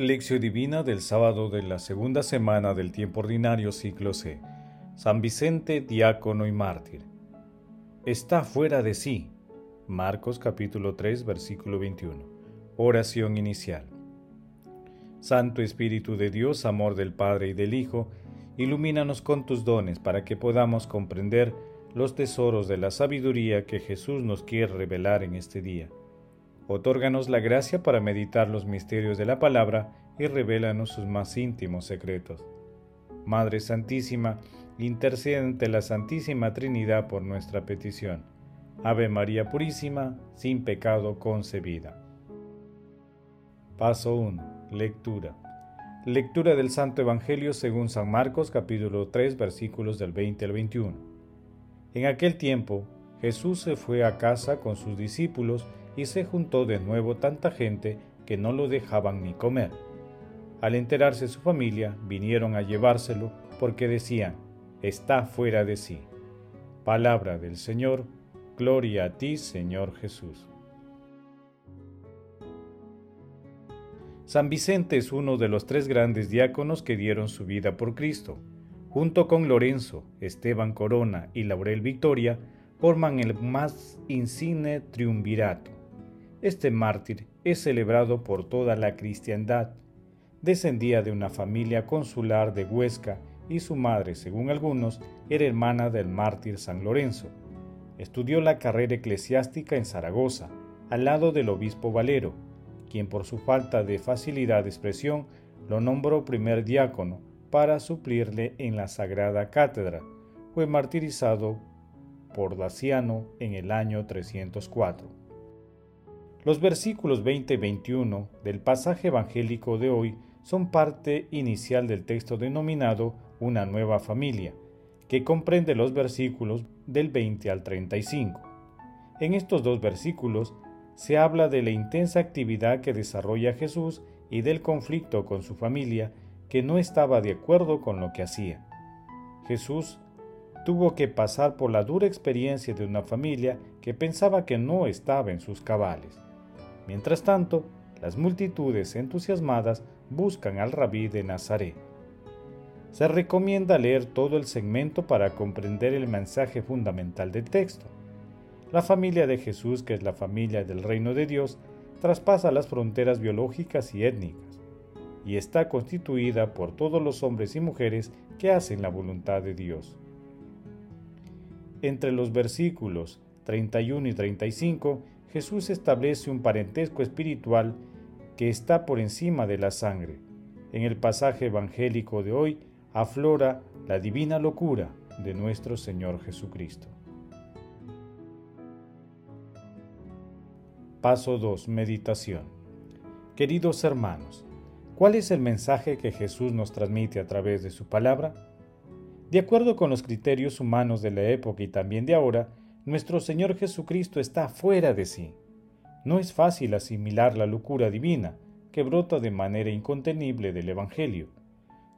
Lección Divina del sábado de la segunda semana del tiempo ordinario ciclo C. San Vicente, diácono y mártir. Está fuera de sí. Marcos capítulo 3 versículo 21. Oración inicial. Santo Espíritu de Dios, amor del Padre y del Hijo, ilumínanos con tus dones para que podamos comprender los tesoros de la sabiduría que Jesús nos quiere revelar en este día Otórganos la gracia para meditar los misterios de la palabra y revélanos sus más íntimos secretos. Madre Santísima, intercede ante la Santísima Trinidad por nuestra petición. Ave María Purísima, sin pecado concebida. Paso 1. Lectura. Lectura del Santo Evangelio según San Marcos capítulo 3 versículos del 20 al 21. En aquel tiempo, Jesús se fue a casa con sus discípulos y se juntó de nuevo tanta gente que no lo dejaban ni comer. Al enterarse su familia, vinieron a llevárselo porque decían, está fuera de sí. Palabra del Señor, gloria a ti, Señor Jesús. San Vicente es uno de los tres grandes diáconos que dieron su vida por Cristo. Junto con Lorenzo, Esteban Corona y Laurel Victoria, forman el más insigne triunvirato. Este mártir es celebrado por toda la cristiandad. Descendía de una familia consular de Huesca y su madre, según algunos, era hermana del mártir San Lorenzo. Estudió la carrera eclesiástica en Zaragoza, al lado del obispo Valero, quien por su falta de facilidad de expresión lo nombró primer diácono para suplirle en la Sagrada Cátedra. Fue martirizado por Daciano en el año 304. Los versículos 20 y 21 del pasaje evangélico de hoy son parte inicial del texto denominado Una nueva familia, que comprende los versículos del 20 al 35. En estos dos versículos se habla de la intensa actividad que desarrolla Jesús y del conflicto con su familia que no estaba de acuerdo con lo que hacía. Jesús tuvo que pasar por la dura experiencia de una familia que pensaba que no estaba en sus cabales. Mientras tanto, las multitudes entusiasmadas buscan al rabí de Nazaret. Se recomienda leer todo el segmento para comprender el mensaje fundamental del texto. La familia de Jesús, que es la familia del reino de Dios, traspasa las fronteras biológicas y étnicas, y está constituida por todos los hombres y mujeres que hacen la voluntad de Dios. Entre los versículos 31 y 35 Jesús establece un parentesco espiritual que está por encima de la sangre. En el pasaje evangélico de hoy aflora la divina locura de nuestro Señor Jesucristo. Paso 2. Meditación. Queridos hermanos, ¿cuál es el mensaje que Jesús nos transmite a través de su palabra? De acuerdo con los criterios humanos de la época y también de ahora, nuestro Señor Jesucristo está fuera de sí. No es fácil asimilar la locura divina que brota de manera incontenible del Evangelio.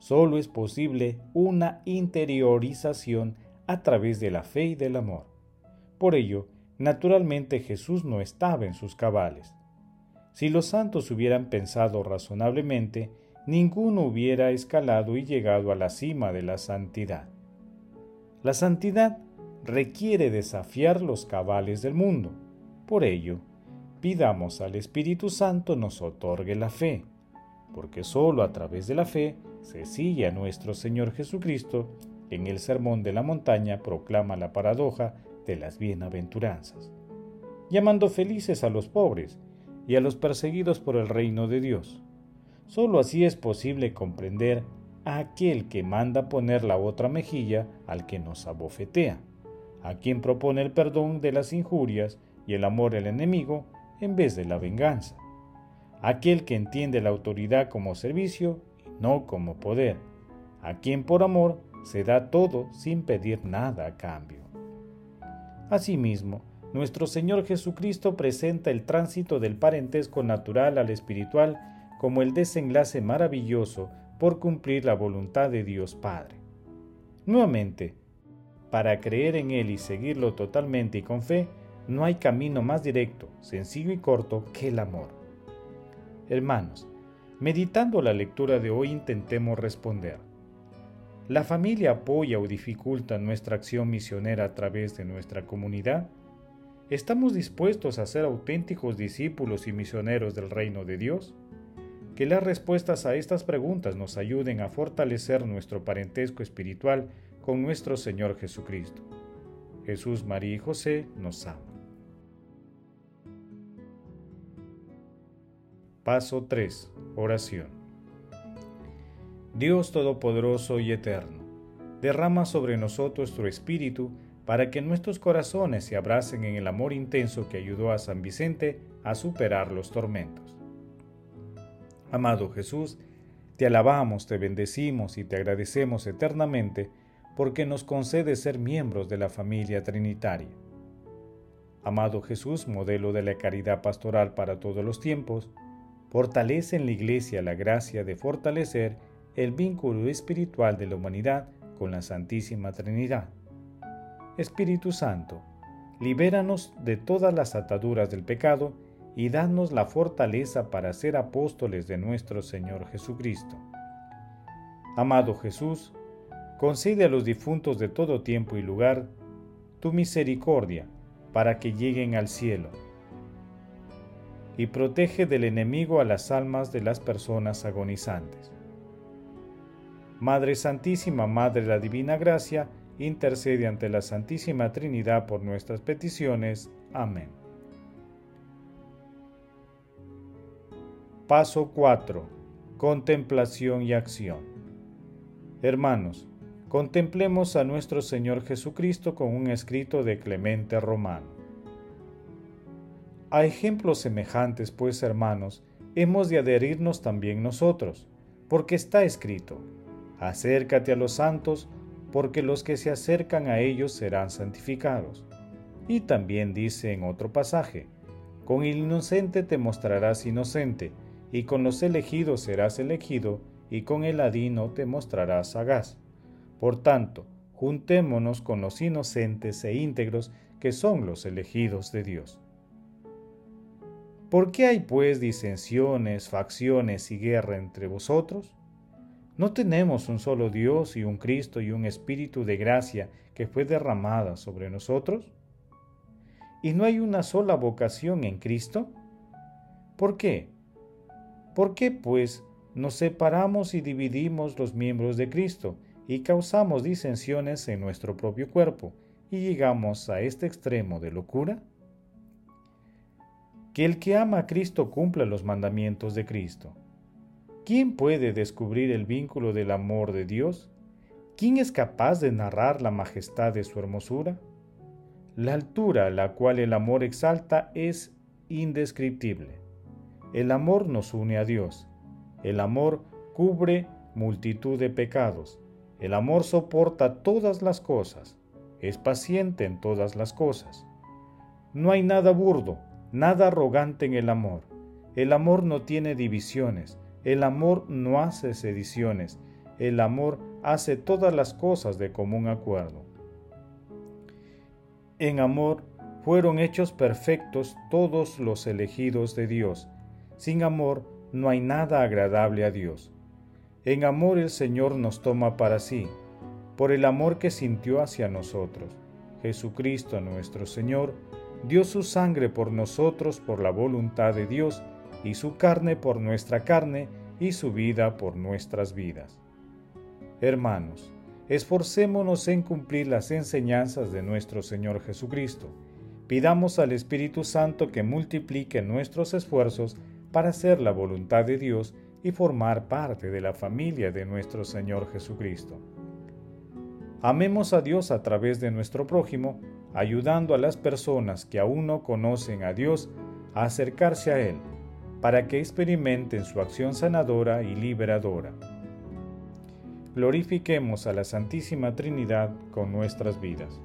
Solo es posible una interiorización a través de la fe y del amor. Por ello, naturalmente Jesús no estaba en sus cabales. Si los santos hubieran pensado razonablemente, ninguno hubiera escalado y llegado a la cima de la santidad. La santidad requiere desafiar los cabales del mundo. Por ello, pidamos al Espíritu Santo nos otorgue la fe, porque sólo a través de la fe se sigue a nuestro Señor Jesucristo, en el Sermón de la Montaña proclama la paradoja de las bienaventuranzas, llamando felices a los pobres y a los perseguidos por el reino de Dios. Sólo así es posible comprender a aquel que manda poner la otra mejilla al que nos abofetea a quien propone el perdón de las injurias y el amor al enemigo en vez de la venganza, aquel que entiende la autoridad como servicio y no como poder, a quien por amor se da todo sin pedir nada a cambio. Asimismo, nuestro Señor Jesucristo presenta el tránsito del parentesco natural al espiritual como el desenlace maravilloso por cumplir la voluntad de Dios Padre. Nuevamente, para creer en Él y seguirlo totalmente y con fe, no hay camino más directo, sencillo y corto que el amor. Hermanos, Meditando la lectura de hoy intentemos responder. ¿La familia apoya o dificulta nuestra acción misionera a través de nuestra comunidad? ¿Estamos dispuestos a ser auténticos discípulos y misioneros del reino de Dios? Que las respuestas a estas preguntas nos ayuden a fortalecer nuestro parentesco espiritual con nuestro Señor Jesucristo. Jesús, María y José nos aman. Paso 3. Oración. Dios Todopoderoso y Eterno, derrama sobre nosotros tu Espíritu para que nuestros corazones se abracen en el amor intenso que ayudó a San Vicente a superar los tormentos. Amado Jesús, te alabamos, te bendecimos y te agradecemos eternamente porque nos concede ser miembros de la familia trinitaria. Amado Jesús, modelo de la caridad pastoral para todos los tiempos, fortalece en la Iglesia la gracia de fortalecer el vínculo espiritual de la humanidad con la Santísima Trinidad. Espíritu Santo, libéranos de todas las ataduras del pecado y danos la fortaleza para ser apóstoles de nuestro Señor Jesucristo. Amado Jesús, concede a los difuntos de todo tiempo y lugar tu misericordia para que lleguen al cielo y protege del enemigo a las almas de las personas agonizantes. Madre Santísima, Madre de la Divina Gracia, intercede ante la Santísima Trinidad por nuestras peticiones. Amén. Paso 4. Contemplación y acción. Hermanos, contemplemos a nuestro Señor Jesucristo con un escrito de Clemente Romano. A ejemplos semejantes, pues, hermanos, hemos de adherirnos también nosotros, porque está escrito, acércate a los santos, porque los que se acercan a ellos serán santificados. Y también dice en otro pasaje, con el inocente te mostrarás inocente, y con los elegidos serás elegido, y con el adino te mostrarás sagaz. Por tanto, juntémonos con los inocentes e íntegros que son los elegidos de Dios. ¿Por qué hay pues disensiones, facciones y guerra entre vosotros? ¿No tenemos un solo Dios y un Cristo y un Espíritu de gracia que fue derramada sobre nosotros? ¿Y no hay una sola vocación en Cristo? ¿Por qué? ¿Por qué pues nos separamos y dividimos los miembros de Cristo y causamos disensiones en nuestro propio cuerpo y llegamos a este extremo de locura? que el que ama a Cristo cumpla los mandamientos de Cristo. ¿Quién puede descubrir el vínculo del amor de Dios? ¿Quién es capaz de narrar la majestad de su hermosura? La altura a la cual el amor exalta es indescriptible. El amor nos une a Dios. El amor cubre multitud de pecados. El amor soporta todas las cosas. Es paciente en todas las cosas. No hay nada burdo, nada arrogante en el amor. El amor no tiene divisiones, el amor no hace sediciones, el amor hace todas las cosas de común acuerdo. En amor fueron hechos perfectos todos los elegidos de Dios. Sin amor no hay nada agradable a Dios. En amor el Señor nos toma para sí, por el amor que sintió hacia nosotros. Jesucristo nuestro Señor, dio su sangre por nosotros por la voluntad de Dios, y su carne por nuestra carne, y su vida por nuestras vidas. Hermanos, esforcémonos en cumplir las enseñanzas de nuestro Señor Jesucristo. Pidamos al Espíritu Santo que multiplique nuestros esfuerzos para hacer la voluntad de Dios y formar parte de la familia de nuestro Señor Jesucristo. Amemos a Dios a través de nuestro prójimo ayudando a las personas que aún no conocen a Dios a acercarse a Él, para que experimenten su acción sanadora y liberadora. Glorifiquemos a la Santísima Trinidad con nuestras vidas.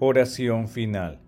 Oración final.